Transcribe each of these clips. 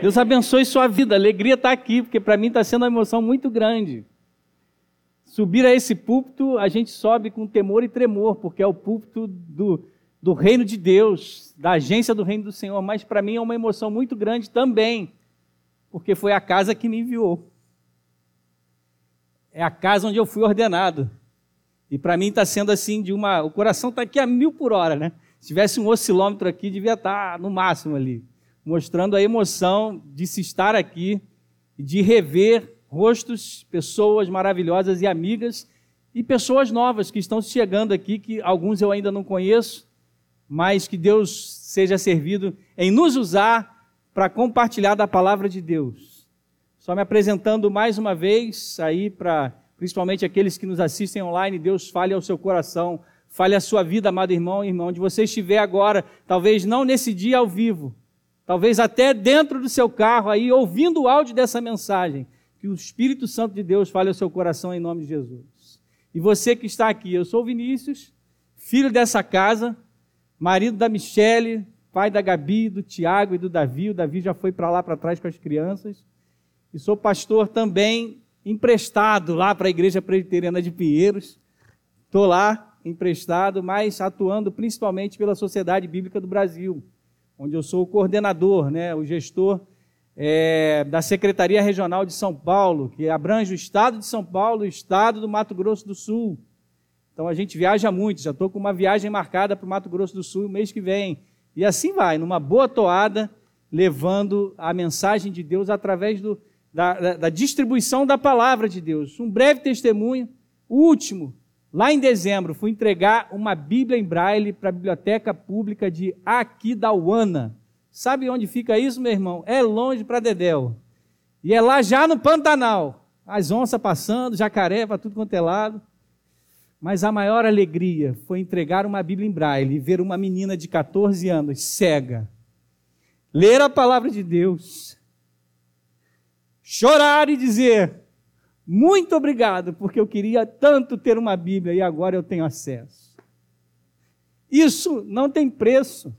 Deus abençoe sua vida. Alegria estar aqui, porque para mim está sendo uma emoção muito grande. Subir a esse púlpito, a gente sobe com temor e tremor, porque é o púlpito do, do reino de Deus, da agência do reino do Senhor. Mas para mim é uma emoção muito grande também, porque foi a casa que me enviou. É a casa onde eu fui ordenado. E para mim está sendo assim de uma. O coração está aqui a mil por hora, né? Se tivesse um oscilômetro aqui, devia estar tá no máximo ali mostrando a emoção de se estar aqui, de rever rostos, pessoas maravilhosas e amigas e pessoas novas que estão chegando aqui, que alguns eu ainda não conheço, mas que Deus seja servido em nos usar para compartilhar da palavra de Deus. Só me apresentando mais uma vez aí para principalmente aqueles que nos assistem online, Deus fale ao seu coração, fale a sua vida, amado irmão e irmão, onde você estiver agora, talvez não nesse dia ao vivo, talvez até dentro do seu carro aí, ouvindo o áudio dessa mensagem, que o Espírito Santo de Deus fale ao seu coração em nome de Jesus. E você que está aqui, eu sou Vinícius, filho dessa casa, marido da Michele, pai da Gabi, do Tiago e do Davi. O Davi já foi para lá para trás com as crianças. E sou pastor também emprestado lá para a Igreja Presbiteriana de Pinheiros. Estou lá emprestado, mas atuando principalmente pela Sociedade Bíblica do Brasil onde eu sou o coordenador, né, o gestor é, da Secretaria Regional de São Paulo, que abrange o estado de São Paulo e o estado do Mato Grosso do Sul. Então a gente viaja muito, já estou com uma viagem marcada para o Mato Grosso do Sul o mês que vem. E assim vai, numa boa toada, levando a mensagem de Deus através do, da, da, da distribuição da palavra de Deus. Um breve testemunho, último, Lá em dezembro, fui entregar uma Bíblia em braille para a Biblioteca Pública de Aquidauana. Sabe onde fica isso, meu irmão? É longe para Dedéu. E é lá já no Pantanal. As onças passando, jacaré para tudo quanto é lado. Mas a maior alegria foi entregar uma Bíblia em braille e ver uma menina de 14 anos, cega, ler a palavra de Deus, chorar e dizer: muito obrigado, porque eu queria tanto ter uma Bíblia e agora eu tenho acesso. Isso não tem preço.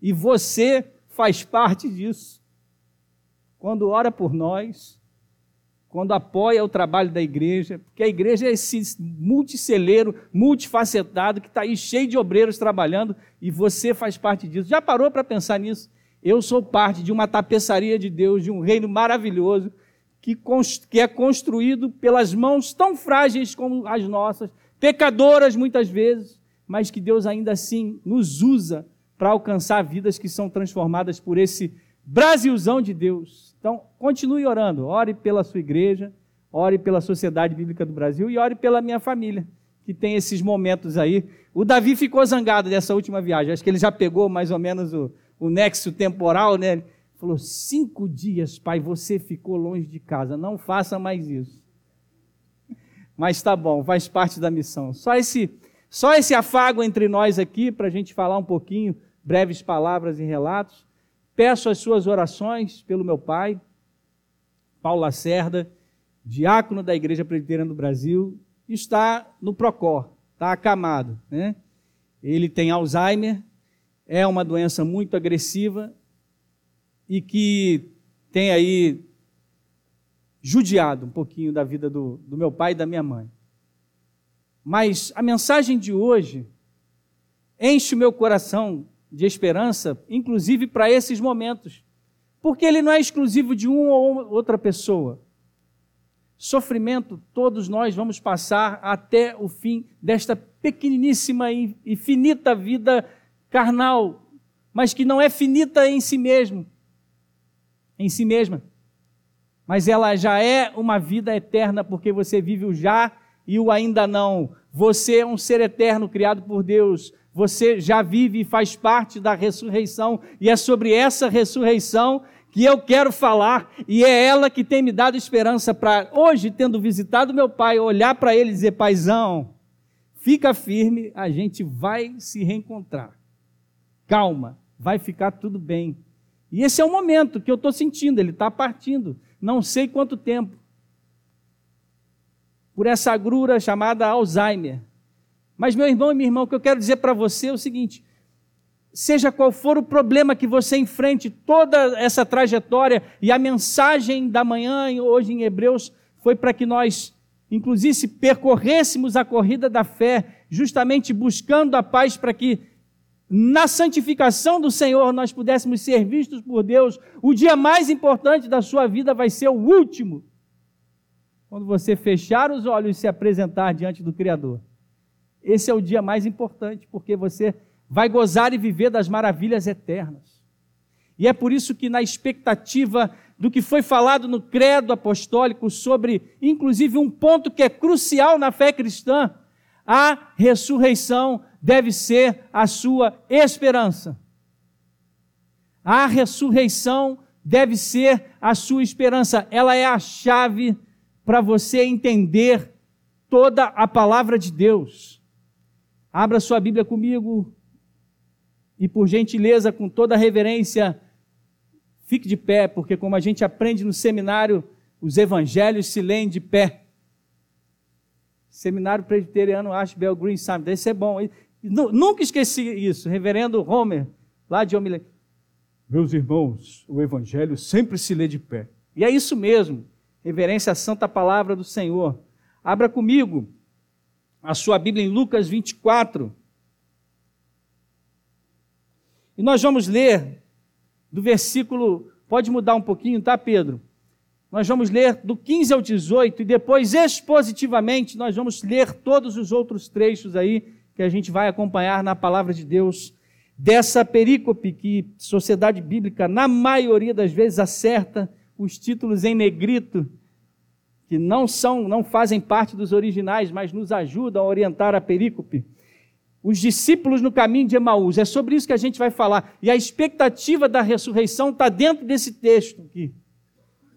E você faz parte disso. Quando ora por nós, quando apoia o trabalho da igreja, porque a igreja é esse multiceleiro, multifacetado, que está aí cheio de obreiros trabalhando e você faz parte disso. Já parou para pensar nisso? Eu sou parte de uma tapeçaria de Deus, de um reino maravilhoso que, que é construído pelas mãos tão frágeis como as nossas, pecadoras muitas vezes, mas que Deus ainda assim nos usa para alcançar vidas que são transformadas por esse Brasilzão de Deus. Então, continue orando, ore pela sua igreja, ore pela Sociedade Bíblica do Brasil e ore pela minha família, que tem esses momentos aí. O Davi ficou zangado dessa última viagem, acho que ele já pegou mais ou menos o, o nexo temporal, né? Falou: cinco dias, pai, você ficou longe de casa, não faça mais isso. Mas tá bom, faz parte da missão. Só esse, só esse afago entre nós aqui, para a gente falar um pouquinho, breves palavras e relatos. Peço as suas orações pelo meu pai, Paulo Lacerda, diácono da Igreja Presbiteriana do Brasil, está no Procor, está acamado. Né? Ele tem Alzheimer, é uma doença muito agressiva, e que tem aí judiado um pouquinho da vida do, do meu pai e da minha mãe. Mas a mensagem de hoje enche o meu coração de esperança, inclusive para esses momentos, porque ele não é exclusivo de uma ou outra pessoa. Sofrimento todos nós vamos passar até o fim desta pequeniníssima e finita vida carnal, mas que não é finita em si mesmo, em si mesma. Mas ela já é uma vida eterna porque você vive o já e o ainda não. Você é um ser eterno criado por Deus. Você já vive e faz parte da ressurreição. E é sobre essa ressurreição que eu quero falar. E é ela que tem me dado esperança para hoje, tendo visitado meu pai, olhar para ele e dizer: Paizão, fica firme, a gente vai se reencontrar. Calma, vai ficar tudo bem. E esse é o momento que eu estou sentindo, ele está partindo, não sei quanto tempo, por essa agrura chamada Alzheimer. Mas, meu irmão e minha irmã, o que eu quero dizer para você é o seguinte: seja qual for o problema que você enfrente, toda essa trajetória e a mensagem da manhã, hoje em Hebreus, foi para que nós, inclusive, percorrêssemos a corrida da fé, justamente buscando a paz para que na santificação do Senhor nós pudéssemos ser vistos por Deus. O dia mais importante da sua vida vai ser o último. Quando você fechar os olhos e se apresentar diante do Criador. Esse é o dia mais importante, porque você vai gozar e viver das maravilhas eternas. E é por isso que, na expectativa do que foi falado no credo apostólico sobre, inclusive, um ponto que é crucial na fé cristã, a ressurreição deve ser a sua esperança. A ressurreição deve ser a sua esperança. Ela é a chave para você entender toda a palavra de Deus. Abra sua Bíblia comigo e, por gentileza, com toda a reverência, fique de pé, porque, como a gente aprende no seminário, os evangelhos se leem de pé. Seminário Presbiteriano Ashbel Green Summit, esse é bom. Nunca esqueci isso, reverendo Homer, lá de Homilê. Meus irmãos, o evangelho sempre se lê de pé. E é isso mesmo, reverência à santa palavra do Senhor. Abra comigo a sua Bíblia em Lucas 24. E nós vamos ler do versículo, pode mudar um pouquinho, tá, Pedro? Nós vamos ler do 15 ao 18 e depois, expositivamente, nós vamos ler todos os outros trechos aí que a gente vai acompanhar na palavra de Deus dessa perícope que sociedade bíblica, na maioria das vezes, acerta os títulos em negrito, que não são, não fazem parte dos originais, mas nos ajudam a orientar a perícope os discípulos no caminho de Emaús. É sobre isso que a gente vai falar. E a expectativa da ressurreição está dentro desse texto aqui.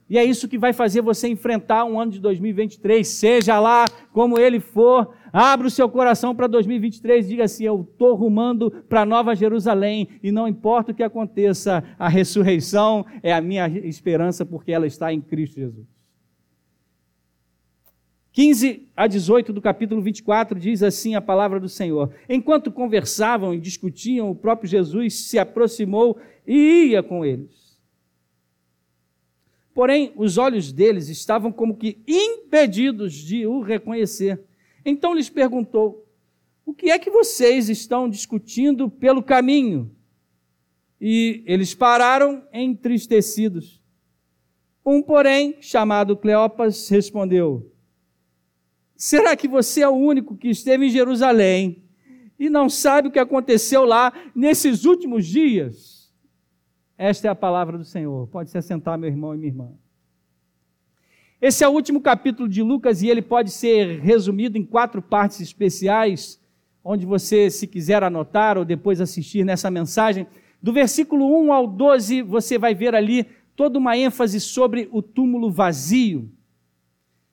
E é isso que vai fazer você enfrentar um ano de 2023, seja lá como ele for. Abra o seu coração para 2023 diga assim: Eu estou rumando para Nova Jerusalém e não importa o que aconteça, a ressurreição é a minha esperança porque ela está em Cristo Jesus. 15 a 18 do capítulo 24 diz assim a palavra do Senhor: Enquanto conversavam e discutiam, o próprio Jesus se aproximou e ia com eles. Porém, os olhos deles estavam como que impedidos de o reconhecer. Então lhes perguntou: O que é que vocês estão discutindo pelo caminho? E eles pararam entristecidos. Um, porém, chamado Cleopas, respondeu: Será que você é o único que esteve em Jerusalém e não sabe o que aconteceu lá nesses últimos dias? Esta é a palavra do Senhor. Pode se assentar, meu irmão e minha irmã. Esse é o último capítulo de Lucas e ele pode ser resumido em quatro partes especiais, onde você, se quiser anotar ou depois assistir nessa mensagem, do versículo 1 ao 12, você vai ver ali toda uma ênfase sobre o túmulo vazio.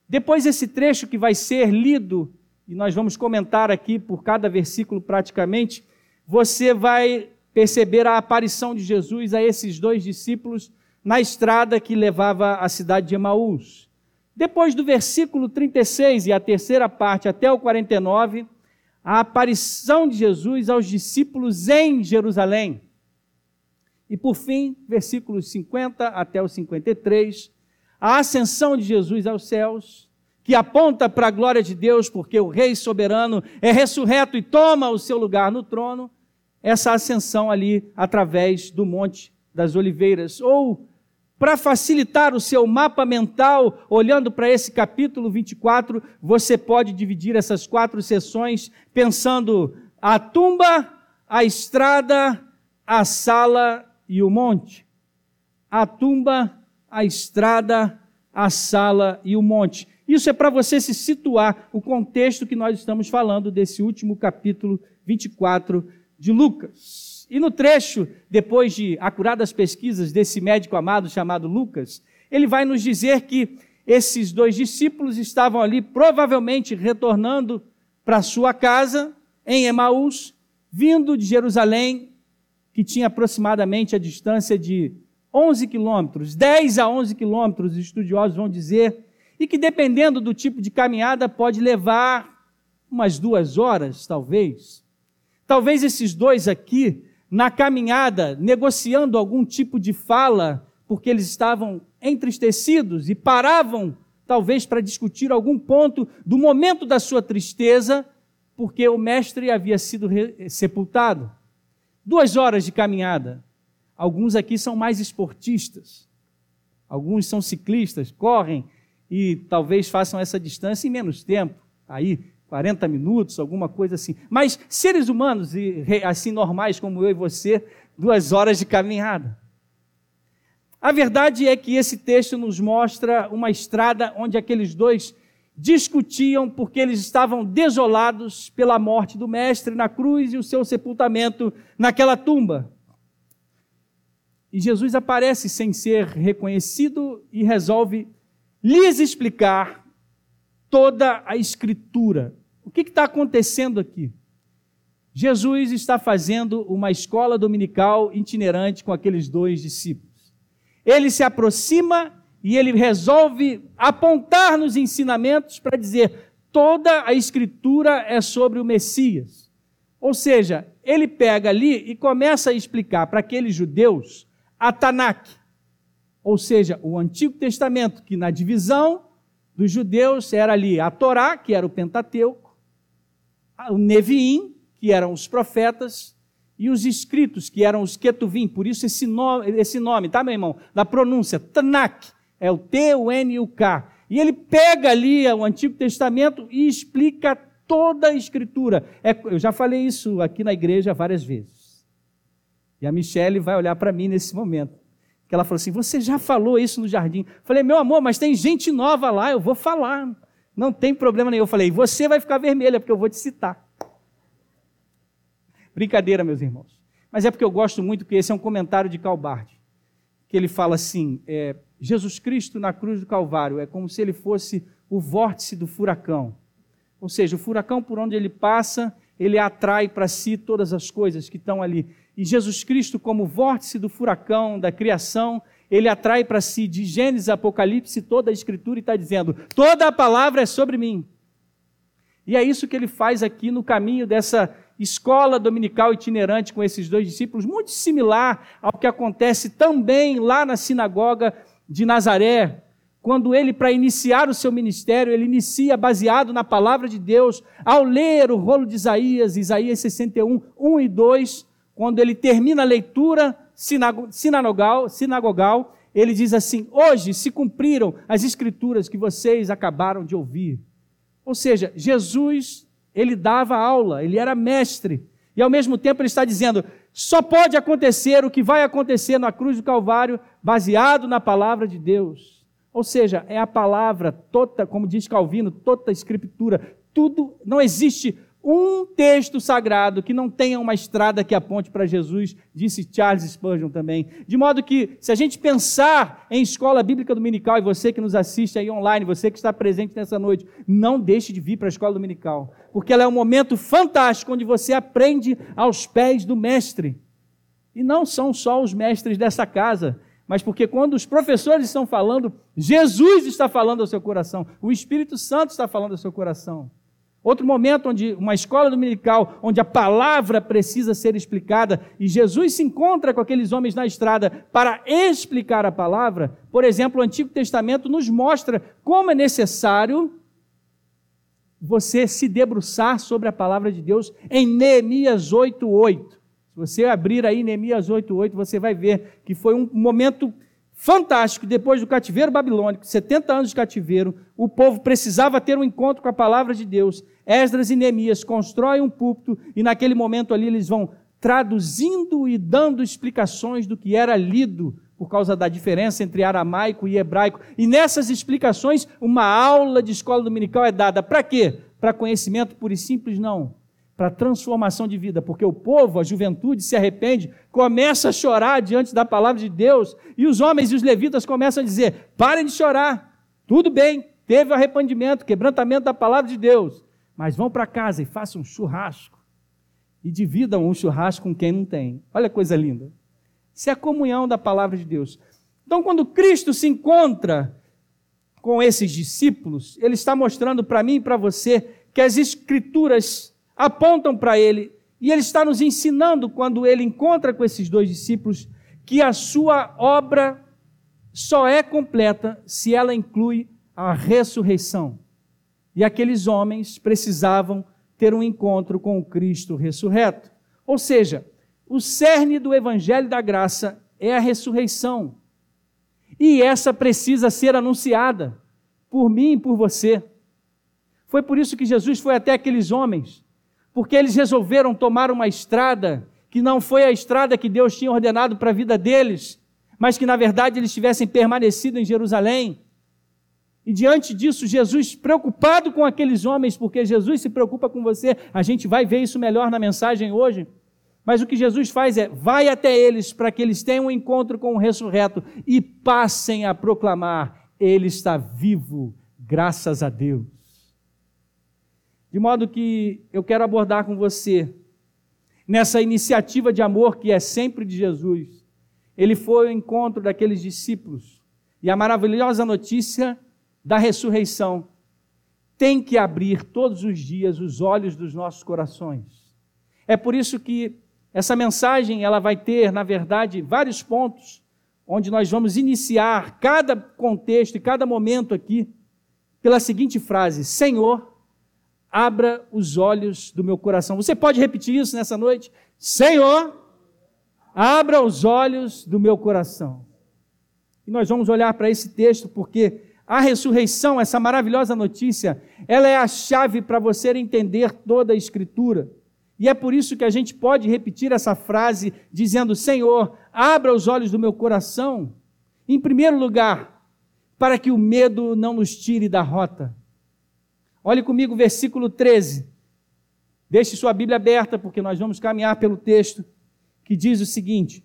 Depois, esse trecho que vai ser lido, e nós vamos comentar aqui por cada versículo praticamente, você vai perceber a aparição de Jesus a esses dois discípulos na estrada que levava à cidade de Emaús. Depois do versículo 36 e a terceira parte até o 49, a aparição de Jesus aos discípulos em Jerusalém. E por fim, versículos 50 até o 53, a ascensão de Jesus aos céus, que aponta para a glória de Deus, porque o Rei soberano é ressurreto e toma o seu lugar no trono, essa ascensão ali através do Monte das Oliveiras. Ou, para facilitar o seu mapa mental, olhando para esse capítulo 24, você pode dividir essas quatro sessões pensando a tumba, a estrada, a sala e o monte. A tumba, a estrada, a sala e o monte. Isso é para você se situar o contexto que nós estamos falando desse último capítulo 24 de Lucas. E no trecho, depois de acuradas pesquisas desse médico amado chamado Lucas, ele vai nos dizer que esses dois discípulos estavam ali provavelmente retornando para sua casa em Emaús, vindo de Jerusalém, que tinha aproximadamente a distância de 11 quilômetros, 10 a 11 quilômetros, os estudiosos vão dizer, e que dependendo do tipo de caminhada pode levar umas duas horas, talvez. Talvez esses dois aqui na caminhada, negociando algum tipo de fala, porque eles estavam entristecidos e paravam, talvez, para discutir algum ponto do momento da sua tristeza, porque o mestre havia sido sepultado. Duas horas de caminhada. Alguns aqui são mais esportistas, alguns são ciclistas, correm e talvez façam essa distância em menos tempo. Aí, 40 minutos, alguma coisa assim. Mas seres humanos, assim normais como eu e você, duas horas de caminhada. A verdade é que esse texto nos mostra uma estrada onde aqueles dois discutiam porque eles estavam desolados pela morte do Mestre na cruz e o seu sepultamento naquela tumba. E Jesus aparece sem ser reconhecido e resolve lhes explicar toda a Escritura. O que está acontecendo aqui? Jesus está fazendo uma escola dominical itinerante com aqueles dois discípulos. Ele se aproxima e ele resolve apontar nos ensinamentos para dizer: toda a Escritura é sobre o Messias. Ou seja, ele pega ali e começa a explicar para aqueles judeus a Tanakh, ou seja, o Antigo Testamento, que na divisão dos judeus era ali a Torá, que era o Pentateuco, o Neviim, que eram os profetas, e os escritos, que eram os Ketuvim, por isso esse nome, esse nome, tá, meu irmão? Da pronúncia, Tanakh, é o T, o N e o K. E ele pega ali o Antigo Testamento e explica toda a Escritura. É, eu já falei isso aqui na igreja várias vezes. E a Michelle vai olhar para mim nesse momento que ela falou assim: Você já falou isso no jardim? Eu falei, meu amor, mas tem gente nova lá, eu vou falar. Não tem problema nenhum. Eu falei, você vai ficar vermelha, porque eu vou te citar. Brincadeira, meus irmãos. Mas é porque eu gosto muito, porque esse é um comentário de Calbard, que ele fala assim: é, Jesus Cristo na cruz do Calvário é como se ele fosse o vórtice do furacão. Ou seja, o furacão por onde ele passa, ele atrai para si todas as coisas que estão ali. E Jesus Cristo, como vórtice do furacão, da criação, ele atrai para si de Gênesis, Apocalipse, toda a Escritura e está dizendo: toda a palavra é sobre mim. E é isso que ele faz aqui no caminho dessa escola dominical itinerante com esses dois discípulos, muito similar ao que acontece também lá na sinagoga de Nazaré, quando ele, para iniciar o seu ministério, ele inicia baseado na palavra de Deus, ao ler o rolo de Isaías, Isaías 61, 1 e 2, quando ele termina a leitura sinagogal, sinagogal, ele diz assim: Hoje se cumpriram as escrituras que vocês acabaram de ouvir. Ou seja, Jesus, ele dava aula, ele era mestre, e ao mesmo tempo ele está dizendo: só pode acontecer o que vai acontecer na cruz do Calvário, baseado na palavra de Deus. Ou seja, é a palavra toda, como diz Calvino, toda a escritura, tudo, não existe um texto sagrado que não tenha uma estrada que aponte para Jesus, disse Charles Spurgeon também. De modo que, se a gente pensar em escola bíblica dominical, e você que nos assiste aí online, você que está presente nessa noite, não deixe de vir para a escola dominical, porque ela é um momento fantástico onde você aprende aos pés do Mestre. E não são só os mestres dessa casa, mas porque quando os professores estão falando, Jesus está falando ao seu coração, o Espírito Santo está falando ao seu coração. Outro momento onde uma escola dominical, onde a palavra precisa ser explicada e Jesus se encontra com aqueles homens na estrada para explicar a palavra. Por exemplo, o Antigo Testamento nos mostra como é necessário você se debruçar sobre a palavra de Deus em Neemias 8:8. Se você abrir aí Neemias 8:8, você vai ver que foi um momento fantástico, depois do cativeiro babilônico, 70 anos de cativeiro, o povo precisava ter um encontro com a palavra de Deus. Esdras e Neemias constroem um púlpito e naquele momento ali eles vão traduzindo e dando explicações do que era lido por causa da diferença entre aramaico e hebraico. E nessas explicações, uma aula de escola dominical é dada. Para quê? Para conhecimento puro e simples? Não para transformação de vida, porque o povo, a juventude se arrepende, começa a chorar diante da palavra de Deus, e os homens e os levitas começam a dizer: parem de chorar, tudo bem, teve arrependimento, quebrantamento da palavra de Deus, mas vão para casa e façam um churrasco, e dividam um churrasco com quem não tem. Olha que coisa linda. Isso é a comunhão da palavra de Deus. Então, quando Cristo se encontra com esses discípulos, ele está mostrando para mim e para você que as Escrituras apontam para ele E ele está nos ensinando, quando ele encontra com esses dois discípulos, que a sua obra só é completa se ela inclui a ressurreição. E aqueles homens precisavam ter um encontro com o Cristo ressurreto. Ou seja, o cerne do Evangelho da Graça é a ressurreição. E essa precisa ser anunciada por mim e por você. Foi por isso que Jesus foi até aqueles homens, porque eles resolveram tomar uma estrada que não foi a estrada que Deus tinha ordenado para a vida deles, mas que na verdade eles tivessem permanecido em Jerusalém. E diante disso, Jesus, preocupado com aqueles homens, porque Jesus se preocupa com você, a gente vai ver isso melhor na mensagem hoje. Mas o que Jesus faz é: vai até eles para que eles tenham um encontro com o ressurreto e passem a proclamar: Ele está vivo, graças a Deus. De modo que eu quero abordar com você, nessa iniciativa de amor que é sempre de Jesus, ele foi ao encontro daqueles discípulos, e a maravilhosa notícia da ressurreição. Tem que abrir todos os dias os olhos dos nossos corações. É por isso que essa mensagem ela vai ter, na verdade, vários pontos onde nós vamos iniciar cada contexto e cada momento aqui pela seguinte frase: Senhor, abra os olhos do meu coração. Você pode repetir isso nessa noite? Senhor, abra os olhos do meu coração. E nós vamos olhar para esse texto porque a ressurreição, essa maravilhosa notícia, ela é a chave para você entender toda a Escritura. E é por isso que a gente pode repetir essa frase dizendo: Senhor, abra os olhos do meu coração, em primeiro lugar, para que o medo não nos tire da rota. Olhe comigo o versículo 13. Deixe sua Bíblia aberta, porque nós vamos caminhar pelo texto que diz o seguinte: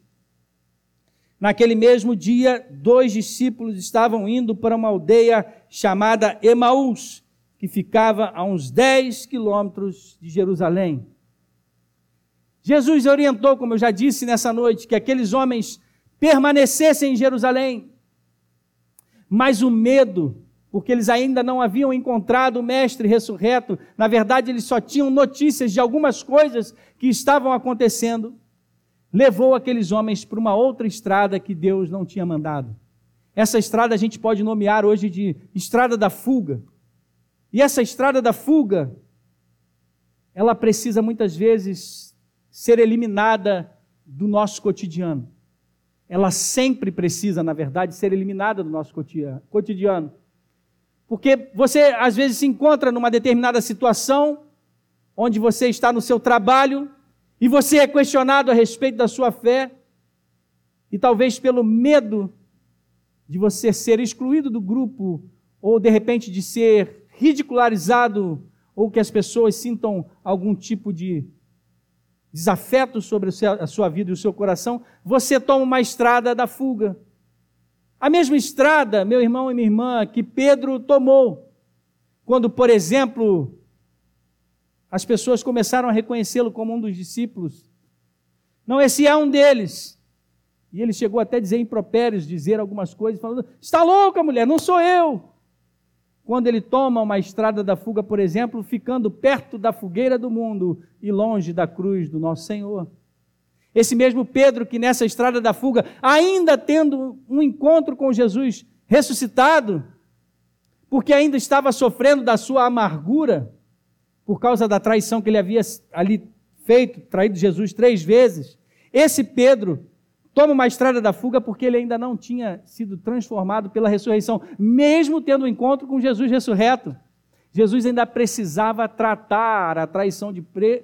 Naquele mesmo dia, dois discípulos estavam indo para uma aldeia chamada Emaús, que ficava a uns 10 quilômetros de Jerusalém. Jesus orientou, como eu já disse nessa noite, que aqueles homens permanecessem em Jerusalém. Mas o medo, porque eles ainda não haviam encontrado o Mestre ressurreto, na verdade, eles só tinham notícias de algumas coisas que estavam acontecendo, levou aqueles homens para uma outra estrada que Deus não tinha mandado. Essa estrada a gente pode nomear hoje de estrada da fuga. E essa estrada da fuga, ela precisa muitas vezes ser eliminada do nosso cotidiano. Ela sempre precisa, na verdade, ser eliminada do nosso cotidiano. Porque você, às vezes, se encontra numa determinada situação, onde você está no seu trabalho, e você é questionado a respeito da sua fé, e talvez pelo medo de você ser excluído do grupo, ou de repente de ser ridicularizado, ou que as pessoas sintam algum tipo de desafeto sobre a sua vida e o seu coração, você toma uma estrada da fuga. A mesma estrada, meu irmão e minha irmã, que Pedro tomou, quando, por exemplo, as pessoas começaram a reconhecê-lo como um dos discípulos. Não, esse é um deles. E ele chegou até a dizer impropérios, dizer algumas coisas, falando: Está louca, mulher, não sou eu quando ele toma uma estrada da fuga, por exemplo, ficando perto da fogueira do mundo e longe da cruz do nosso Senhor. Esse mesmo Pedro que nessa estrada da fuga, ainda tendo um encontro com Jesus ressuscitado, porque ainda estava sofrendo da sua amargura, por causa da traição que ele havia ali feito, traído Jesus três vezes, esse Pedro toma uma estrada da fuga porque ele ainda não tinha sido transformado pela ressurreição, mesmo tendo um encontro com Jesus ressurreto. Jesus ainda precisava tratar a traição de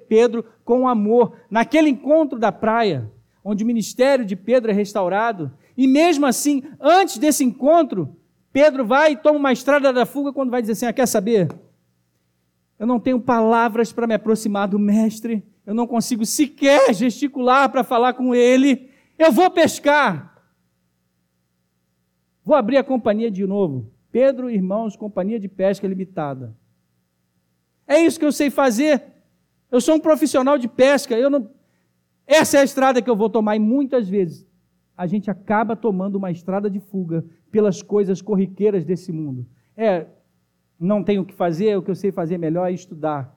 Pedro com amor. Naquele encontro da praia, onde o ministério de Pedro é restaurado, e mesmo assim, antes desse encontro, Pedro vai e toma uma estrada da fuga quando vai dizer assim: ah, quer saber? Eu não tenho palavras para me aproximar do mestre, eu não consigo sequer gesticular para falar com ele, eu vou pescar. Vou abrir a companhia de novo. Pedro, irmãos, companhia de pesca limitada. É isso que eu sei fazer. Eu sou um profissional de pesca. Eu não... Essa é a estrada que eu vou tomar. E muitas vezes a gente acaba tomando uma estrada de fuga pelas coisas corriqueiras desse mundo. É, não tenho o que fazer, o que eu sei fazer melhor é estudar.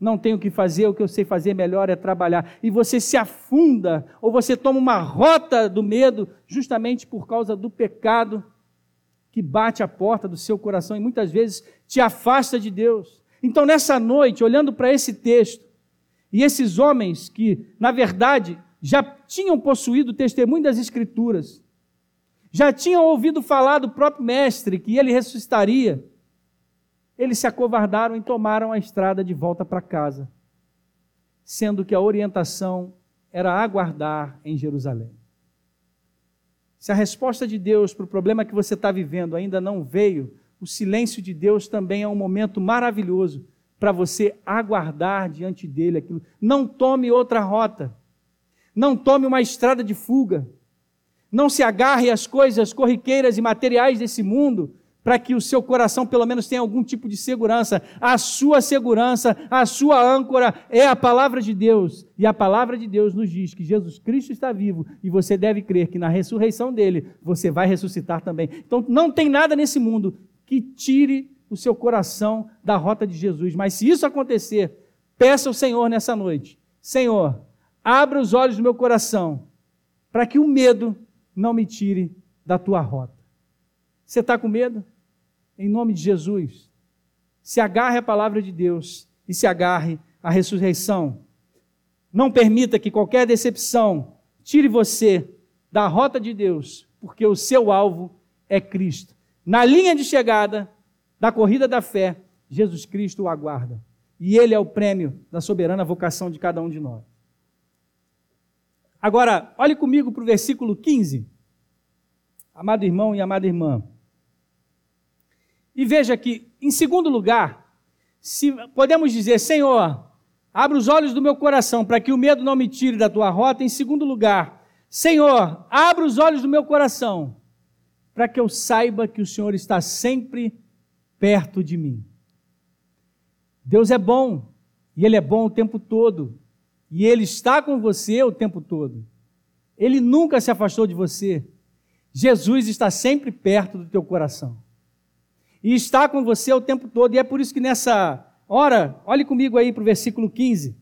não tenho o que fazer, o que eu sei fazer melhor é trabalhar. E você se afunda, ou você toma uma rota do medo, justamente por causa do pecado que bate a porta do seu coração e muitas vezes te afasta de Deus. Então, nessa noite, olhando para esse texto, e esses homens que, na verdade, já tinham possuído o testemunho das Escrituras, já tinham ouvido falar do próprio Mestre que ele ressuscitaria, eles se acovardaram e tomaram a estrada de volta para casa, sendo que a orientação era aguardar em Jerusalém. Se a resposta de Deus para o problema que você está vivendo ainda não veio, o silêncio de Deus também é um momento maravilhoso para você aguardar diante dele aquilo. Não tome outra rota. Não tome uma estrada de fuga. Não se agarre às coisas corriqueiras e materiais desse mundo para que o seu coração pelo menos tenha algum tipo de segurança. A sua segurança, a sua âncora é a palavra de Deus. E a palavra de Deus nos diz que Jesus Cristo está vivo e você deve crer que na ressurreição dele você vai ressuscitar também. Então não tem nada nesse mundo que tire o seu coração da rota de Jesus. Mas se isso acontecer, peça ao Senhor nessa noite: Senhor, abra os olhos do meu coração para que o medo não me tire da tua rota. Você está com medo? em nome de Jesus, se agarre à palavra de Deus e se agarre à ressurreição. Não permita que qualquer decepção tire você da rota de Deus, porque o seu alvo é Cristo. Na linha de chegada da corrida da fé, Jesus Cristo o aguarda. E ele é o prêmio da soberana vocação de cada um de nós. Agora, olhe comigo para o versículo 15. Amado irmão e amada irmã. E veja que, em segundo lugar, se podemos dizer, Senhor, abre os olhos do meu coração para que o medo não me tire da tua rota. Em segundo lugar, Senhor, abre os olhos do meu coração para que eu saiba que o Senhor está sempre perto de mim. Deus é bom, e Ele é bom o tempo todo, e Ele está com você o tempo todo. Ele nunca se afastou de você. Jesus está sempre perto do teu coração e está com você o tempo todo. E é por isso que nessa hora, olhe comigo aí para o versículo 15.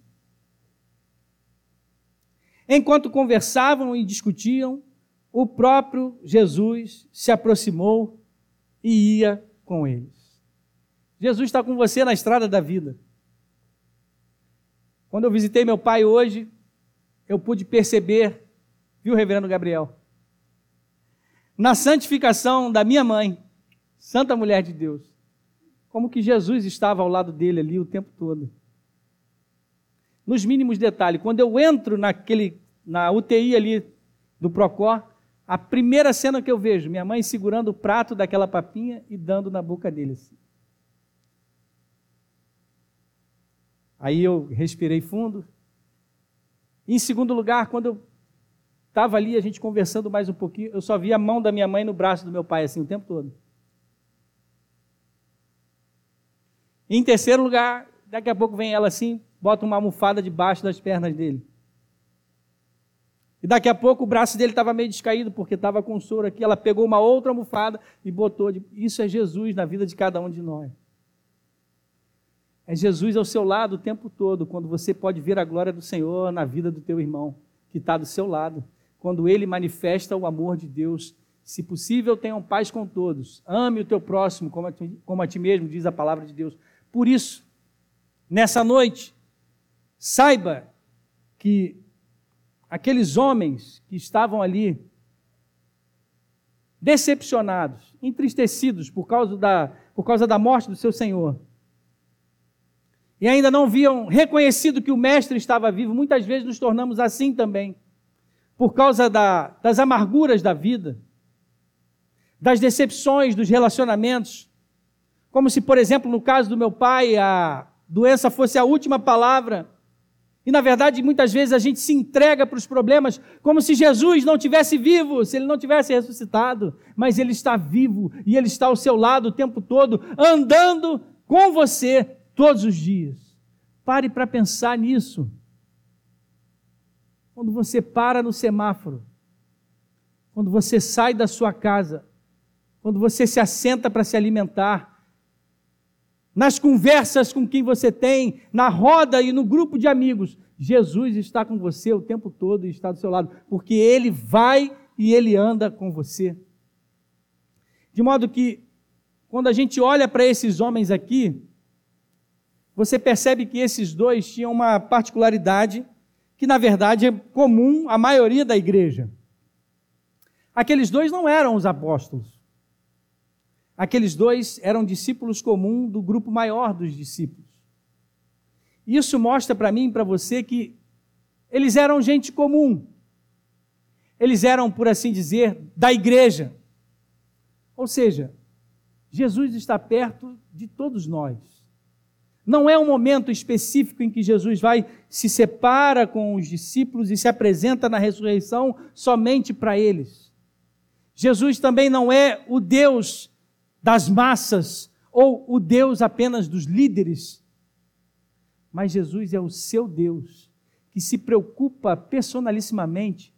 Enquanto conversavam e discutiam, o próprio Jesus se aproximou e ia com eles. Jesus está com você na estrada da vida. Quando eu visitei meu pai hoje, eu pude perceber, viu, reverendo Gabriel? Na santificação da minha mãe, Santa mulher de Deus. Como que Jesus estava ao lado dele ali o tempo todo. Nos mínimos detalhes, quando eu entro naquele, na UTI ali do Procor, a primeira cena que eu vejo, minha mãe segurando o prato daquela papinha e dando na boca dele. Assim. Aí eu respirei fundo. em segundo lugar, quando eu estava ali, a gente conversando mais um pouquinho, eu só vi a mão da minha mãe no braço do meu pai, assim, o tempo todo. Em terceiro lugar, daqui a pouco vem ela assim, bota uma almofada debaixo das pernas dele. E daqui a pouco o braço dele estava meio descaído, porque estava com soro aqui. Ela pegou uma outra almofada e botou. Isso é Jesus na vida de cada um de nós. É Jesus ao seu lado o tempo todo, quando você pode ver a glória do Senhor na vida do teu irmão, que está do seu lado. Quando ele manifesta o amor de Deus. Se possível, tenham paz com todos. Ame o teu próximo como a ti, como a ti mesmo, diz a palavra de Deus. Por isso, nessa noite, saiba que aqueles homens que estavam ali, decepcionados, entristecidos por causa da, por causa da morte do seu Senhor, e ainda não haviam reconhecido que o Mestre estava vivo, muitas vezes nos tornamos assim também, por causa da, das amarguras da vida, das decepções dos relacionamentos, como se, por exemplo, no caso do meu pai, a doença fosse a última palavra. E na verdade, muitas vezes a gente se entrega para os problemas como se Jesus não tivesse vivo, se ele não tivesse ressuscitado, mas ele está vivo e ele está ao seu lado o tempo todo, andando com você todos os dias. Pare para pensar nisso. Quando você para no semáforo, quando você sai da sua casa, quando você se assenta para se alimentar, nas conversas com quem você tem, na roda e no grupo de amigos. Jesus está com você o tempo todo e está do seu lado, porque Ele vai e Ele anda com você. De modo que, quando a gente olha para esses homens aqui, você percebe que esses dois tinham uma particularidade que, na verdade, é comum à maioria da igreja. Aqueles dois não eram os apóstolos. Aqueles dois eram discípulos comuns do grupo maior dos discípulos. Isso mostra para mim e para você que eles eram gente comum. Eles eram, por assim dizer, da igreja. Ou seja, Jesus está perto de todos nós. Não é um momento específico em que Jesus vai se separa com os discípulos e se apresenta na ressurreição somente para eles. Jesus também não é o Deus das massas ou o Deus apenas dos líderes. Mas Jesus é o seu Deus, que se preocupa personalissimamente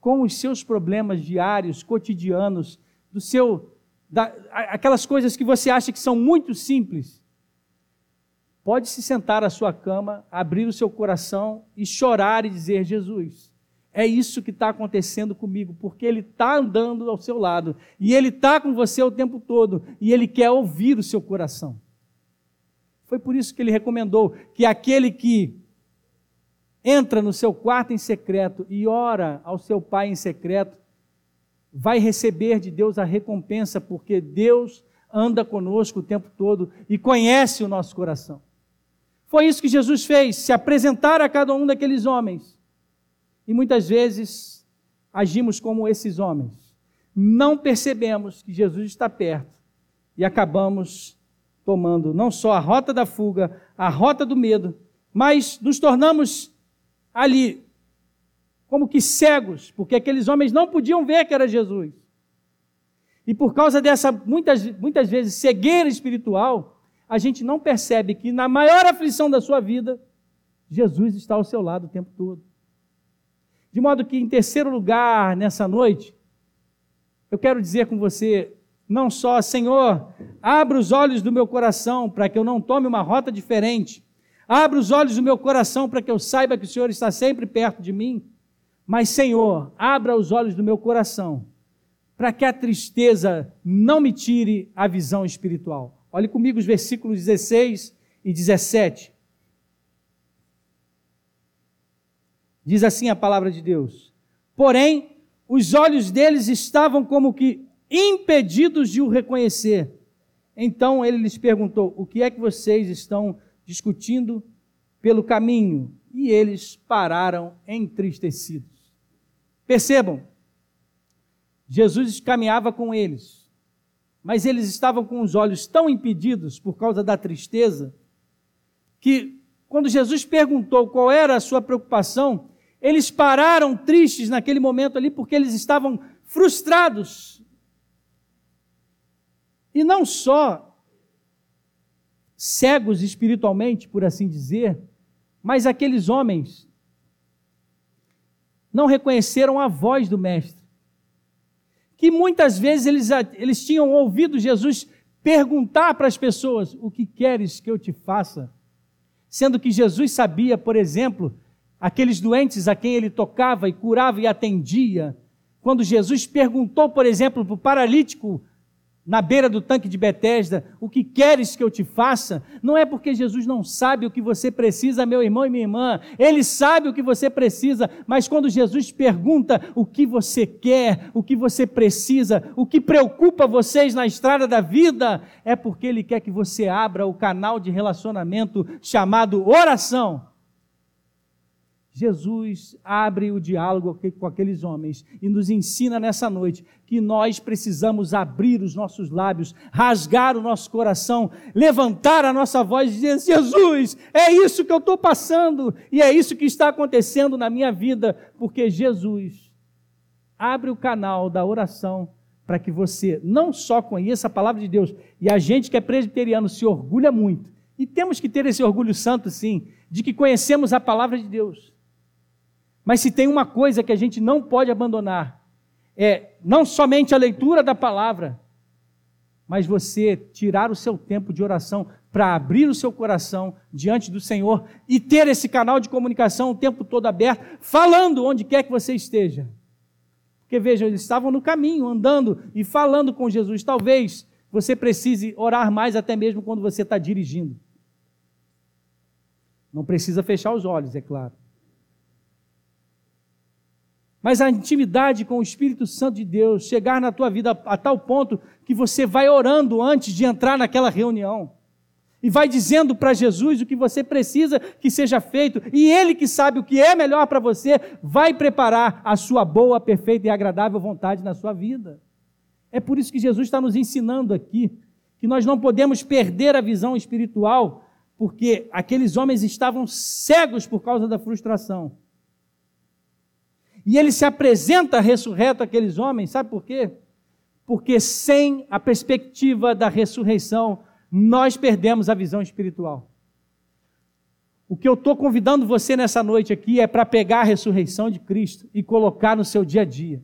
com os seus problemas diários, cotidianos, do seu da, aquelas coisas que você acha que são muito simples. Pode se sentar à sua cama, abrir o seu coração e chorar e dizer: Jesus, é isso que está acontecendo comigo, porque Ele está andando ao seu lado e Ele está com você o tempo todo e Ele quer ouvir o seu coração. Foi por isso que Ele recomendou que aquele que entra no seu quarto em secreto e ora ao seu Pai em secreto, vai receber de Deus a recompensa, porque Deus anda conosco o tempo todo e conhece o nosso coração. Foi isso que Jesus fez, se apresentar a cada um daqueles homens e muitas vezes agimos como esses homens. Não percebemos que Jesus está perto e acabamos tomando não só a rota da fuga, a rota do medo, mas nos tornamos ali como que cegos, porque aqueles homens não podiam ver que era Jesus. E por causa dessa, muitas, muitas vezes, cegueira espiritual, a gente não percebe que na maior aflição da sua vida, Jesus está ao seu lado o tempo todo. De modo que, em terceiro lugar, nessa noite, eu quero dizer com você, não só, Senhor, abra os olhos do meu coração para que eu não tome uma rota diferente, abra os olhos do meu coração para que eu saiba que o Senhor está sempre perto de mim, mas, Senhor, abra os olhos do meu coração para que a tristeza não me tire a visão espiritual. Olhe comigo os versículos 16 e 17. Diz assim a palavra de Deus. Porém, os olhos deles estavam como que impedidos de o reconhecer. Então ele lhes perguntou: O que é que vocês estão discutindo pelo caminho? E eles pararam entristecidos. Percebam, Jesus caminhava com eles, mas eles estavam com os olhos tão impedidos por causa da tristeza, que quando Jesus perguntou qual era a sua preocupação, eles pararam tristes naquele momento ali porque eles estavam frustrados. E não só cegos espiritualmente, por assim dizer, mas aqueles homens não reconheceram a voz do Mestre. Que muitas vezes eles, eles tinham ouvido Jesus perguntar para as pessoas: O que queres que eu te faça? Sendo que Jesus sabia, por exemplo, aqueles doentes a quem ele tocava e curava e atendia. Quando Jesus perguntou, por exemplo, para o paralítico na beira do tanque de Betesda, o que queres que eu te faça? Não é porque Jesus não sabe o que você precisa, meu irmão e minha irmã. Ele sabe o que você precisa, mas quando Jesus pergunta o que você quer, o que você precisa, o que preocupa vocês na estrada da vida, é porque ele quer que você abra o canal de relacionamento chamado oração. Jesus abre o diálogo com aqueles homens e nos ensina nessa noite que nós precisamos abrir os nossos lábios, rasgar o nosso coração, levantar a nossa voz e dizer: Jesus, é isso que eu estou passando e é isso que está acontecendo na minha vida, porque Jesus abre o canal da oração para que você não só conheça a palavra de Deus, e a gente que é presbiteriano se orgulha muito, e temos que ter esse orgulho santo, sim, de que conhecemos a palavra de Deus mas se tem uma coisa que a gente não pode abandonar, é não somente a leitura da palavra, mas você tirar o seu tempo de oração para abrir o seu coração diante do Senhor e ter esse canal de comunicação o tempo todo aberto, falando onde quer que você esteja. Porque vejam, eles estavam no caminho, andando e falando com Jesus. Talvez você precise orar mais até mesmo quando você está dirigindo. Não precisa fechar os olhos, é claro. Mas a intimidade com o Espírito Santo de Deus chegar na tua vida a tal ponto que você vai orando antes de entrar naquela reunião. E vai dizendo para Jesus o que você precisa que seja feito, e Ele que sabe o que é melhor para você, vai preparar a sua boa, perfeita e agradável vontade na sua vida. É por isso que Jesus está nos ensinando aqui que nós não podemos perder a visão espiritual, porque aqueles homens estavam cegos por causa da frustração. E ele se apresenta ressurreto àqueles homens, sabe por quê? Porque sem a perspectiva da ressurreição, nós perdemos a visão espiritual. O que eu estou convidando você nessa noite aqui é para pegar a ressurreição de Cristo e colocar no seu dia a dia.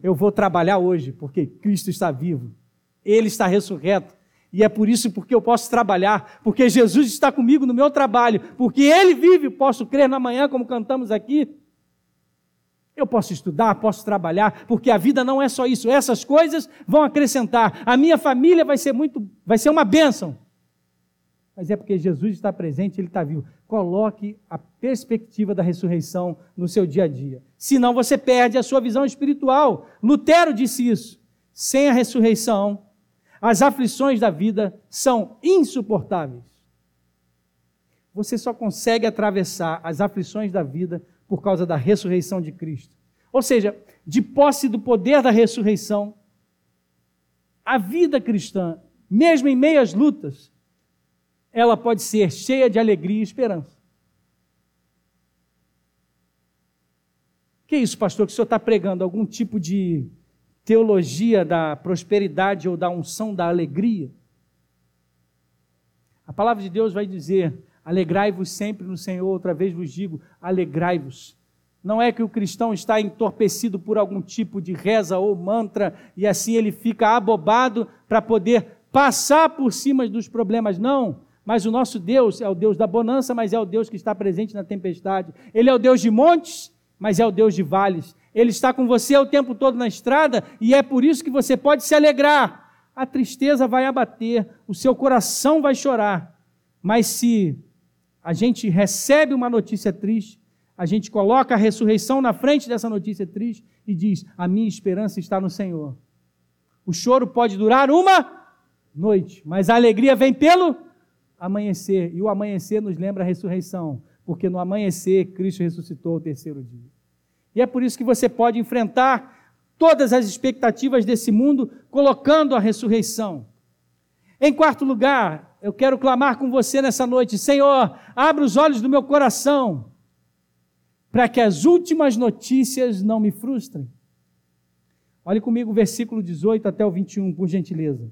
Eu vou trabalhar hoje porque Cristo está vivo, Ele está ressurreto. E é por isso porque eu posso trabalhar, porque Jesus está comigo no meu trabalho, porque Ele vive, posso crer na manhã, como cantamos aqui. Eu posso estudar, posso trabalhar, porque a vida não é só isso. Essas coisas vão acrescentar. A minha família vai ser muito, vai ser uma bênção. Mas é porque Jesus está presente, ele está vivo. Coloque a perspectiva da ressurreição no seu dia a dia. Senão você perde a sua visão espiritual. Lutero disse isso. Sem a ressurreição, as aflições da vida são insuportáveis. Você só consegue atravessar as aflições da vida por causa da ressurreição de Cristo. Ou seja, de posse do poder da ressurreição, a vida cristã, mesmo em meias lutas, ela pode ser cheia de alegria e esperança. Que isso, pastor? Que o senhor está pregando algum tipo de teologia da prosperidade ou da unção da alegria? A palavra de Deus vai dizer Alegrai-vos sempre no Senhor, outra vez vos digo, alegrai-vos. Não é que o cristão está entorpecido por algum tipo de reza ou mantra e assim ele fica abobado para poder passar por cima dos problemas. Não. Mas o nosso Deus é o Deus da bonança, mas é o Deus que está presente na tempestade. Ele é o Deus de montes, mas é o Deus de vales. Ele está com você o tempo todo na estrada e é por isso que você pode se alegrar. A tristeza vai abater, o seu coração vai chorar. Mas se a gente recebe uma notícia triste, a gente coloca a ressurreição na frente dessa notícia triste e diz: A minha esperança está no Senhor. O choro pode durar uma noite, mas a alegria vem pelo amanhecer. E o amanhecer nos lembra a ressurreição, porque no amanhecer Cristo ressuscitou o terceiro dia. E é por isso que você pode enfrentar todas as expectativas desse mundo colocando a ressurreição. Em quarto lugar, eu quero clamar com você nessa noite: Senhor, abra os olhos do meu coração, para que as últimas notícias não me frustrem. Olhe comigo o versículo 18 até o 21, por gentileza.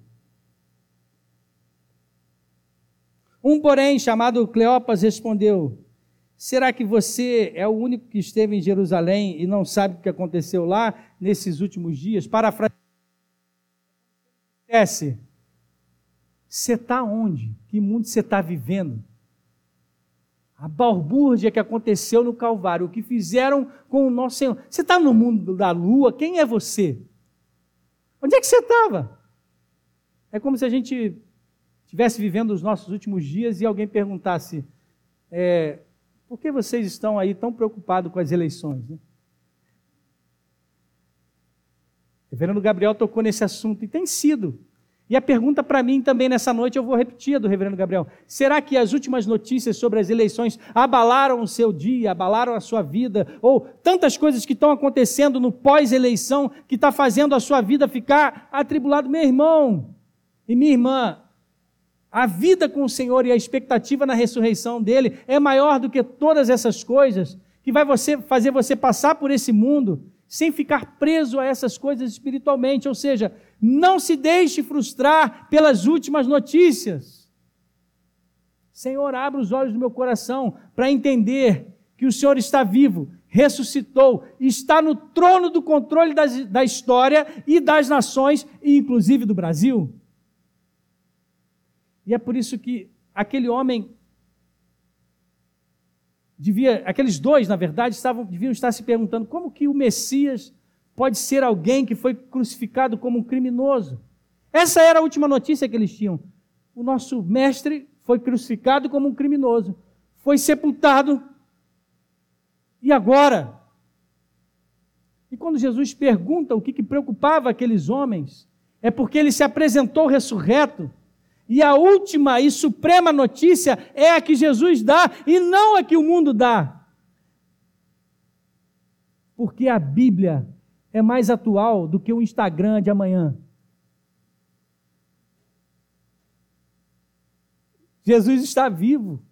Um, porém, chamado Cleopas, respondeu: Será que você é o único que esteve em Jerusalém e não sabe o que aconteceu lá nesses últimos dias? Parafraseando, você está onde? Que mundo você está vivendo? A balbúrdia que aconteceu no Calvário, o que fizeram com o nosso Senhor. Você está no mundo da lua? Quem é você? Onde é que você estava? É como se a gente estivesse vivendo os nossos últimos dias e alguém perguntasse: é, por que vocês estão aí tão preocupados com as eleições? Né? O reverendo Gabriel tocou nesse assunto e tem sido. E a pergunta para mim também nessa noite, eu vou repetir a do reverendo Gabriel. Será que as últimas notícias sobre as eleições abalaram o seu dia, abalaram a sua vida? Ou tantas coisas que estão acontecendo no pós-eleição que está fazendo a sua vida ficar atribulada? Meu irmão e minha irmã, a vida com o Senhor e a expectativa na ressurreição dele é maior do que todas essas coisas que vai você, fazer você passar por esse mundo sem ficar preso a essas coisas espiritualmente. Ou seja, não se deixe frustrar pelas últimas notícias. Senhor, abra os olhos do meu coração para entender que o Senhor está vivo ressuscitou, está no trono do controle das, da história e das nações, e inclusive do Brasil. E é por isso que aquele homem devia, aqueles dois, na verdade, estavam, deviam estar se perguntando como que o Messias pode ser alguém que foi crucificado como um criminoso. Essa era a última notícia que eles tinham. O nosso mestre foi crucificado como um criminoso, foi sepultado. E agora? E quando Jesus pergunta o que, que preocupava aqueles homens, é porque ele se apresentou ressurreto e a última e suprema notícia é a que Jesus dá e não a que o mundo dá. Porque a Bíblia é mais atual do que o Instagram de amanhã. Jesus está vivo,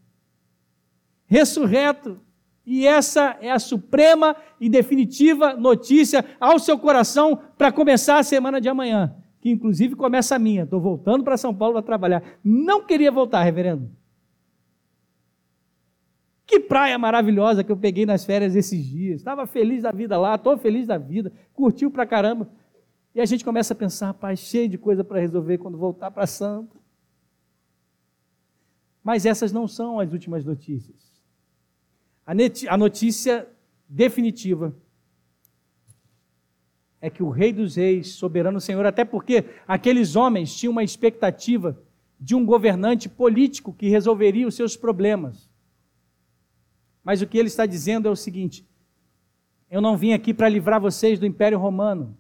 ressurreto, e essa é a suprema e definitiva notícia ao seu coração para começar a semana de amanhã que inclusive começa a minha. Estou voltando para São Paulo para trabalhar. Não queria voltar, reverendo. Que praia maravilhosa que eu peguei nas férias esses dias. Estava feliz da vida lá, estou feliz da vida, curtiu pra caramba. E a gente começa a pensar, rapaz, cheio de coisa para resolver quando voltar para Santo. Mas essas não são as últimas notícias. A notícia definitiva é que o Rei dos Reis, soberano Senhor, até porque aqueles homens tinham uma expectativa de um governante político que resolveria os seus problemas. Mas o que ele está dizendo é o seguinte: eu não vim aqui para livrar vocês do Império Romano.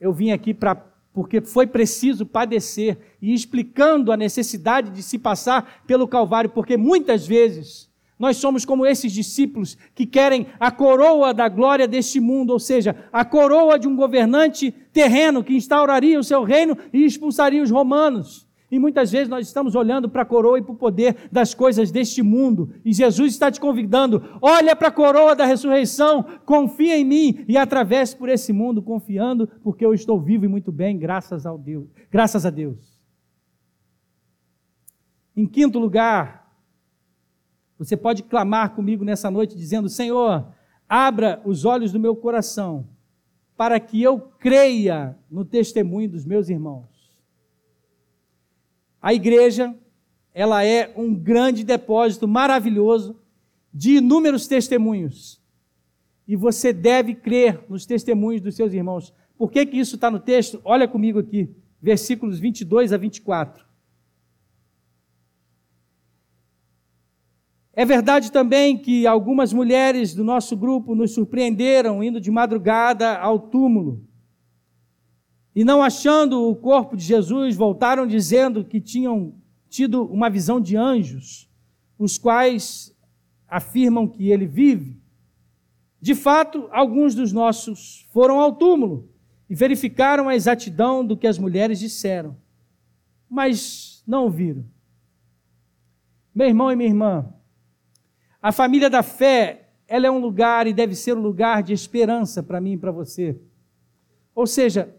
Eu vim aqui para porque foi preciso padecer e explicando a necessidade de se passar pelo Calvário, porque muitas vezes nós somos como esses discípulos que querem a coroa da glória deste mundo, ou seja, a coroa de um governante terreno que instauraria o seu reino e expulsaria os romanos. E muitas vezes nós estamos olhando para a coroa e para o poder das coisas deste mundo. E Jesus está te convidando: olha para a coroa da ressurreição, confia em mim e atravesse por esse mundo confiando, porque eu estou vivo e muito bem, graças a Deus. Graças a Deus. Em quinto lugar, você pode clamar comigo nessa noite dizendo: Senhor, abra os olhos do meu coração para que eu creia no testemunho dos meus irmãos. A igreja, ela é um grande depósito maravilhoso de inúmeros testemunhos. E você deve crer nos testemunhos dos seus irmãos. Por que, que isso está no texto? Olha comigo aqui, versículos 22 a 24. É verdade também que algumas mulheres do nosso grupo nos surpreenderam indo de madrugada ao túmulo. E não achando o corpo de Jesus, voltaram dizendo que tinham tido uma visão de anjos, os quais afirmam que ele vive. De fato, alguns dos nossos foram ao túmulo e verificaram a exatidão do que as mulheres disseram, mas não o viram. Meu irmão e minha irmã, a família da fé, ela é um lugar e deve ser um lugar de esperança para mim e para você. Ou seja,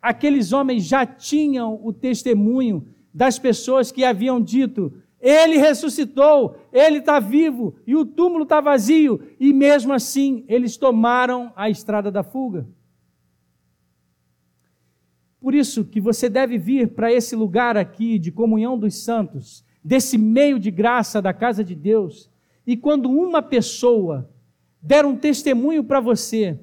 aqueles homens já tinham o testemunho das pessoas que haviam dito: Ele ressuscitou, Ele está vivo e o túmulo está vazio, e mesmo assim eles tomaram a estrada da fuga. Por isso que você deve vir para esse lugar aqui de comunhão dos santos, desse meio de graça da casa de Deus, e quando uma pessoa der um testemunho para você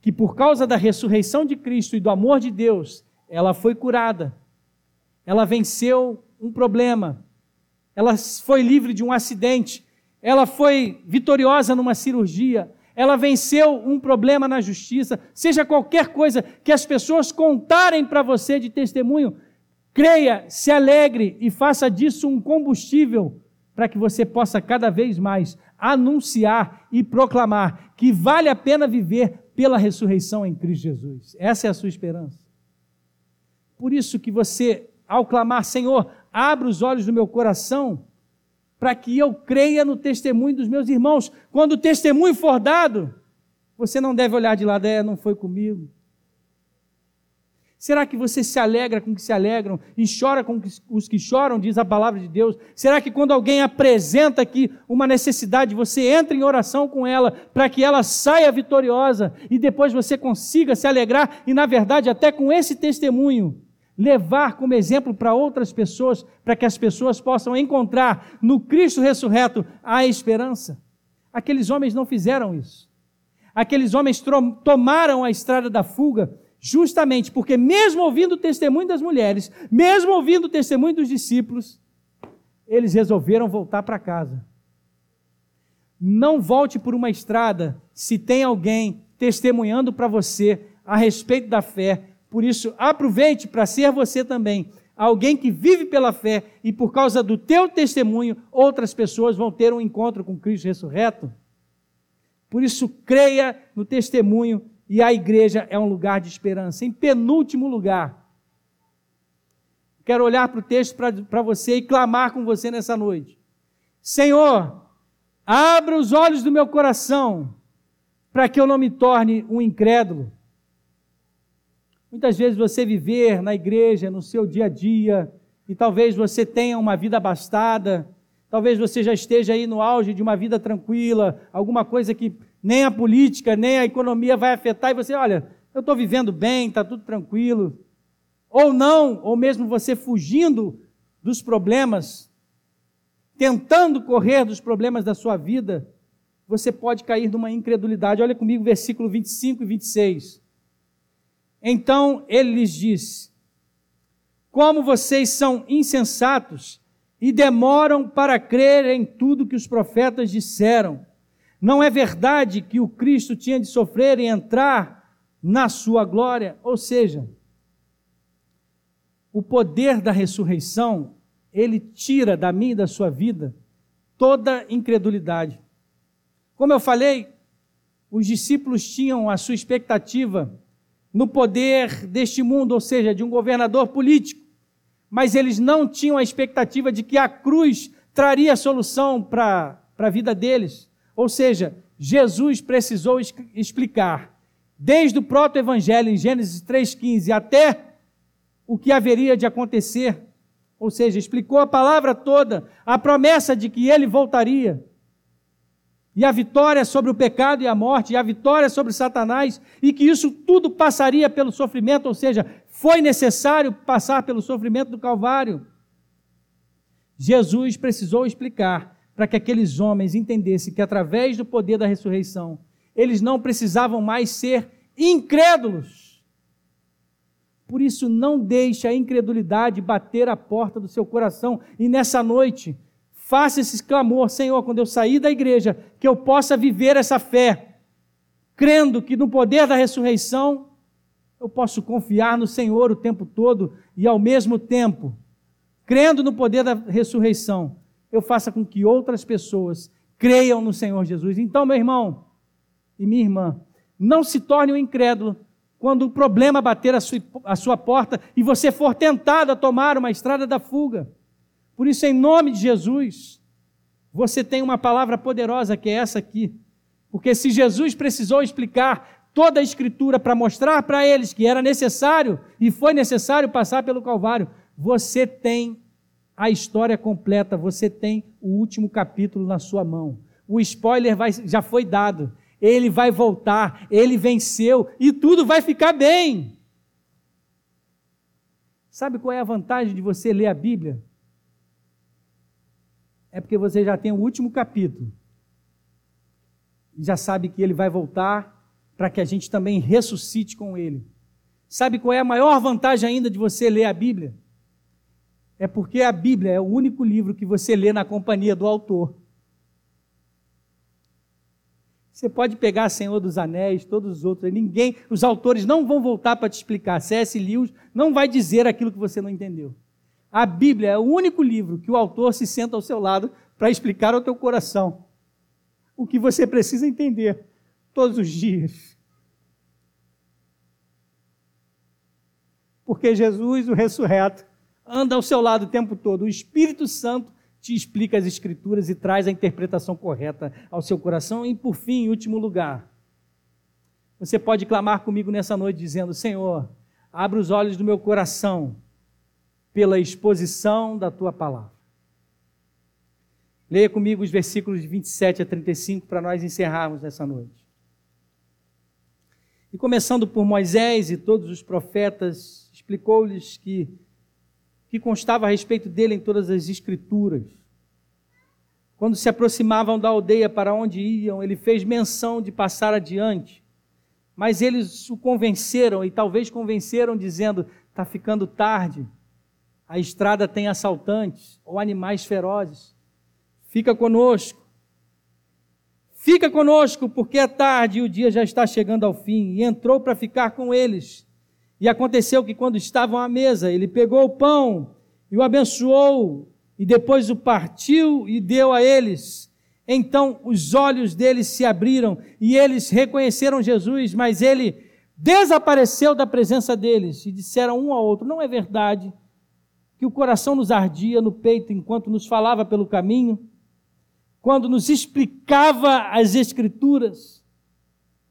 que por causa da ressurreição de Cristo e do amor de Deus, ela foi curada, ela venceu um problema, ela foi livre de um acidente, ela foi vitoriosa numa cirurgia, ela venceu um problema na justiça, seja qualquer coisa que as pessoas contarem para você de testemunho, creia, se alegre e faça disso um combustível para que você possa cada vez mais anunciar e proclamar que vale a pena viver pela ressurreição em Cristo Jesus. Essa é a sua esperança. Por isso que você, ao clamar, Senhor, abra os olhos do meu coração, para que eu creia no testemunho dos meus irmãos. Quando o testemunho for dado, você não deve olhar de lado, é, não foi comigo. Será que você se alegra com os que se alegram e chora com os que choram, diz a palavra de Deus? Será que quando alguém apresenta aqui uma necessidade, você entra em oração com ela para que ela saia vitoriosa e depois você consiga se alegrar e, na verdade, até com esse testemunho, levar como exemplo para outras pessoas, para que as pessoas possam encontrar no Cristo ressurreto a esperança? Aqueles homens não fizeram isso. Aqueles homens tomaram a estrada da fuga justamente porque, mesmo ouvindo o testemunho das mulheres, mesmo ouvindo o testemunho dos discípulos, eles resolveram voltar para casa. Não volte por uma estrada se tem alguém testemunhando para você a respeito da fé. Por isso, aproveite para ser você também alguém que vive pela fé e por causa do teu testemunho, outras pessoas vão ter um encontro com Cristo ressurreto. Por isso, creia no testemunho e a igreja é um lugar de esperança. Em penúltimo lugar, quero olhar para o texto para você e clamar com você nessa noite. Senhor, abra os olhos do meu coração para que eu não me torne um incrédulo. Muitas vezes você viver na igreja, no seu dia a dia, e talvez você tenha uma vida abastada, talvez você já esteja aí no auge de uma vida tranquila, alguma coisa que nem a política, nem a economia vai afetar, e você, olha, eu estou vivendo bem, está tudo tranquilo. Ou não, ou mesmo você fugindo dos problemas, tentando correr dos problemas da sua vida, você pode cair numa incredulidade. Olha comigo, versículo 25 e 26. Então ele lhes disse: Como vocês são insensatos e demoram para crer em tudo que os profetas disseram. Não é verdade que o Cristo tinha de sofrer e entrar na sua glória? Ou seja, o poder da ressurreição, ele tira da minha e da sua vida toda incredulidade. Como eu falei, os discípulos tinham a sua expectativa no poder deste mundo, ou seja, de um governador político, mas eles não tinham a expectativa de que a cruz traria solução para a vida deles. Ou seja, Jesus precisou explicar, desde o proto-evangelho, em Gênesis 3,15, até o que haveria de acontecer. Ou seja, explicou a palavra toda, a promessa de que ele voltaria. E a vitória sobre o pecado e a morte, e a vitória sobre Satanás, e que isso tudo passaria pelo sofrimento, ou seja, foi necessário passar pelo sofrimento do Calvário. Jesus precisou explicar para que aqueles homens entendessem que através do poder da ressurreição, eles não precisavam mais ser incrédulos. Por isso, não deixe a incredulidade bater a porta do seu coração e nessa noite, faça esse clamor, Senhor, quando eu sair da igreja, que eu possa viver essa fé, crendo que no poder da ressurreição eu posso confiar no Senhor o tempo todo e ao mesmo tempo, crendo no poder da ressurreição, eu faça com que outras pessoas creiam no Senhor Jesus. Então, meu irmão e minha irmã, não se torne um incrédulo quando o problema bater a sua, a sua porta e você for tentado a tomar uma estrada da fuga. Por isso, em nome de Jesus, você tem uma palavra poderosa que é essa aqui. Porque se Jesus precisou explicar toda a Escritura para mostrar para eles que era necessário e foi necessário passar pelo Calvário, você tem a história completa, você tem o último capítulo na sua mão. O spoiler vai, já foi dado. Ele vai voltar, ele venceu e tudo vai ficar bem. Sabe qual é a vantagem de você ler a Bíblia? É porque você já tem o último capítulo. E já sabe que ele vai voltar para que a gente também ressuscite com ele. Sabe qual é a maior vantagem ainda de você ler a Bíblia? É porque a Bíblia é o único livro que você lê na companhia do autor. Você pode pegar Senhor dos Anéis, todos os outros, ninguém, os autores não vão voltar para te explicar. C.S. Lewis não vai dizer aquilo que você não entendeu. A Bíblia é o único livro que o autor se senta ao seu lado para explicar ao teu coração o que você precisa entender todos os dias. Porque Jesus, o ressurreto, anda ao seu lado o tempo todo. O Espírito Santo te explica as Escrituras e traz a interpretação correta ao seu coração. E, por fim, em último lugar, você pode clamar comigo nessa noite dizendo: Senhor, Abra os olhos do meu coração pela exposição da tua palavra. Leia comigo os versículos de 27 a 35 para nós encerrarmos nessa noite. E começando por Moisés e todos os profetas, explicou-lhes que que constava a respeito dele em todas as escrituras. Quando se aproximavam da aldeia para onde iam, ele fez menção de passar adiante. Mas eles o convenceram e talvez convenceram dizendo: está ficando tarde, a estrada tem assaltantes ou animais ferozes. Fica conosco. Fica conosco, porque é tarde e o dia já está chegando ao fim. E entrou para ficar com eles. E aconteceu que quando estavam à mesa, ele pegou o pão e o abençoou, e depois o partiu e deu a eles. Então os olhos deles se abriram e eles reconheceram Jesus, mas ele desapareceu da presença deles e disseram um ao outro: Não é verdade que o coração nos ardia no peito enquanto nos falava pelo caminho? quando nos explicava as Escrituras.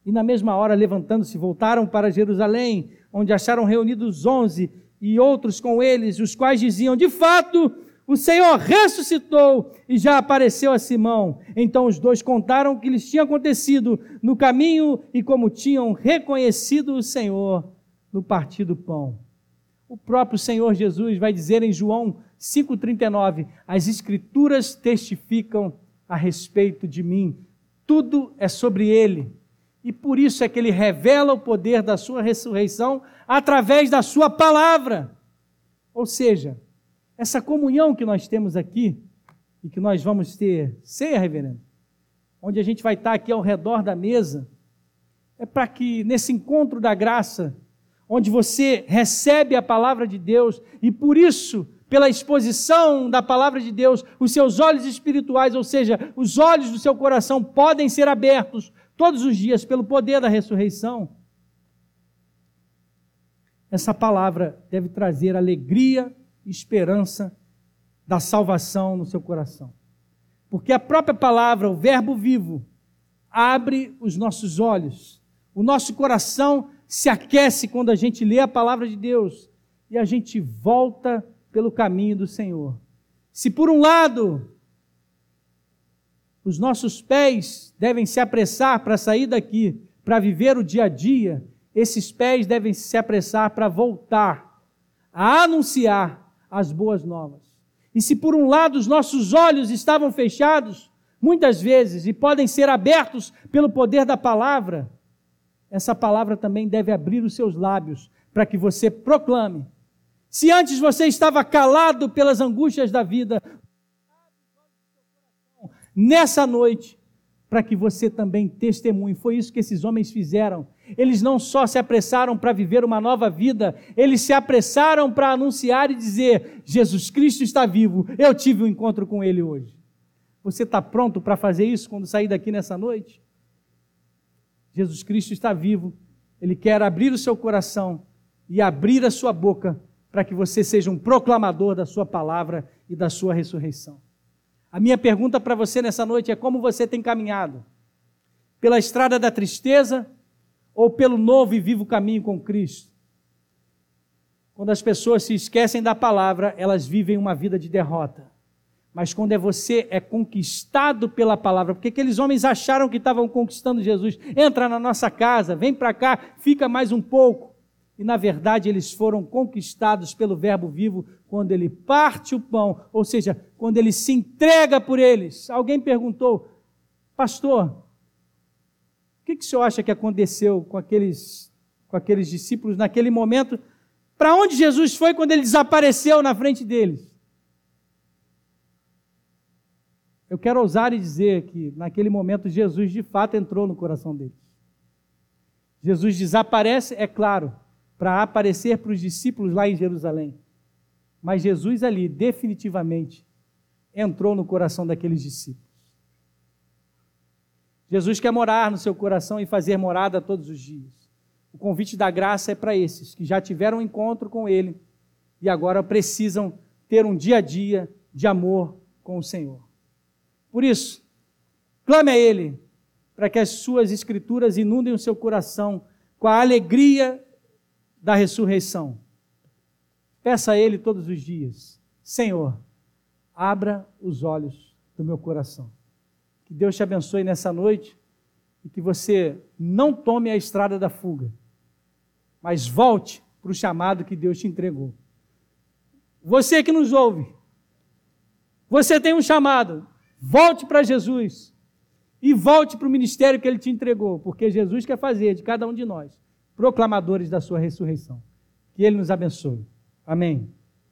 E na mesma hora, levantando-se, voltaram para Jerusalém, onde acharam reunidos onze e outros com eles, os quais diziam: De fato, o Senhor ressuscitou e já apareceu a Simão. Então os dois contaram o que lhes tinha acontecido no caminho e como tinham reconhecido o Senhor no partir do pão. O próprio Senhor Jesus vai dizer em João 5,39: As Escrituras testificam a respeito de mim. Tudo é sobre ele. E por isso é que ele revela o poder da sua ressurreição através da sua palavra. Ou seja, essa comunhão que nós temos aqui e que nós vamos ter, ceia, reverendo, onde a gente vai estar aqui ao redor da mesa, é para que nesse encontro da graça, onde você recebe a palavra de Deus e por isso pela exposição da palavra de Deus, os seus olhos espirituais, ou seja, os olhos do seu coração, podem ser abertos todos os dias pelo poder da ressurreição. Essa palavra deve trazer alegria e esperança da salvação no seu coração. Porque a própria palavra, o Verbo vivo, abre os nossos olhos. O nosso coração se aquece quando a gente lê a palavra de Deus e a gente volta pelo caminho do Senhor. Se por um lado os nossos pés devem se apressar para sair daqui, para viver o dia a dia, esses pés devem se apressar para voltar a anunciar as boas novas. E se por um lado os nossos olhos estavam fechados, muitas vezes, e podem ser abertos pelo poder da palavra, essa palavra também deve abrir os seus lábios para que você proclame se antes você estava calado pelas angústias da vida, nessa noite, para que você também testemunhe. Foi isso que esses homens fizeram. Eles não só se apressaram para viver uma nova vida, eles se apressaram para anunciar e dizer: Jesus Cristo está vivo, eu tive um encontro com Ele hoje. Você está pronto para fazer isso quando sair daqui nessa noite? Jesus Cristo está vivo, Ele quer abrir o seu coração e abrir a sua boca para que você seja um proclamador da sua palavra e da sua ressurreição. A minha pergunta para você nessa noite é como você tem caminhado? Pela estrada da tristeza ou pelo novo e vivo caminho com Cristo? Quando as pessoas se esquecem da palavra, elas vivem uma vida de derrota. Mas quando é você é conquistado pela palavra, porque aqueles homens acharam que estavam conquistando Jesus, entra na nossa casa, vem para cá, fica mais um pouco e na verdade eles foram conquistados pelo Verbo vivo quando ele parte o pão, ou seja, quando ele se entrega por eles. Alguém perguntou, pastor, o que, que o senhor acha que aconteceu com aqueles, com aqueles discípulos naquele momento? Para onde Jesus foi quando ele desapareceu na frente deles? Eu quero ousar e dizer que naquele momento Jesus de fato entrou no coração deles. Jesus desaparece, é claro, para aparecer para os discípulos lá em Jerusalém. Mas Jesus ali definitivamente entrou no coração daqueles discípulos. Jesus quer morar no seu coração e fazer morada todos os dias. O convite da graça é para esses que já tiveram um encontro com Ele e agora precisam ter um dia a dia de amor com o Senhor. Por isso, clame a Ele para que as suas escrituras inundem o seu coração com a alegria da ressurreição. Peça a Ele todos os dias: Senhor, abra os olhos do meu coração. Que Deus te abençoe nessa noite e que você não tome a estrada da fuga, mas volte para o chamado que Deus te entregou. Você que nos ouve, você tem um chamado, volte para Jesus e volte para o ministério que Ele te entregou, porque Jesus quer fazer de cada um de nós proclamadores da Sua ressurreição. Que Ele nos abençoe. Amém.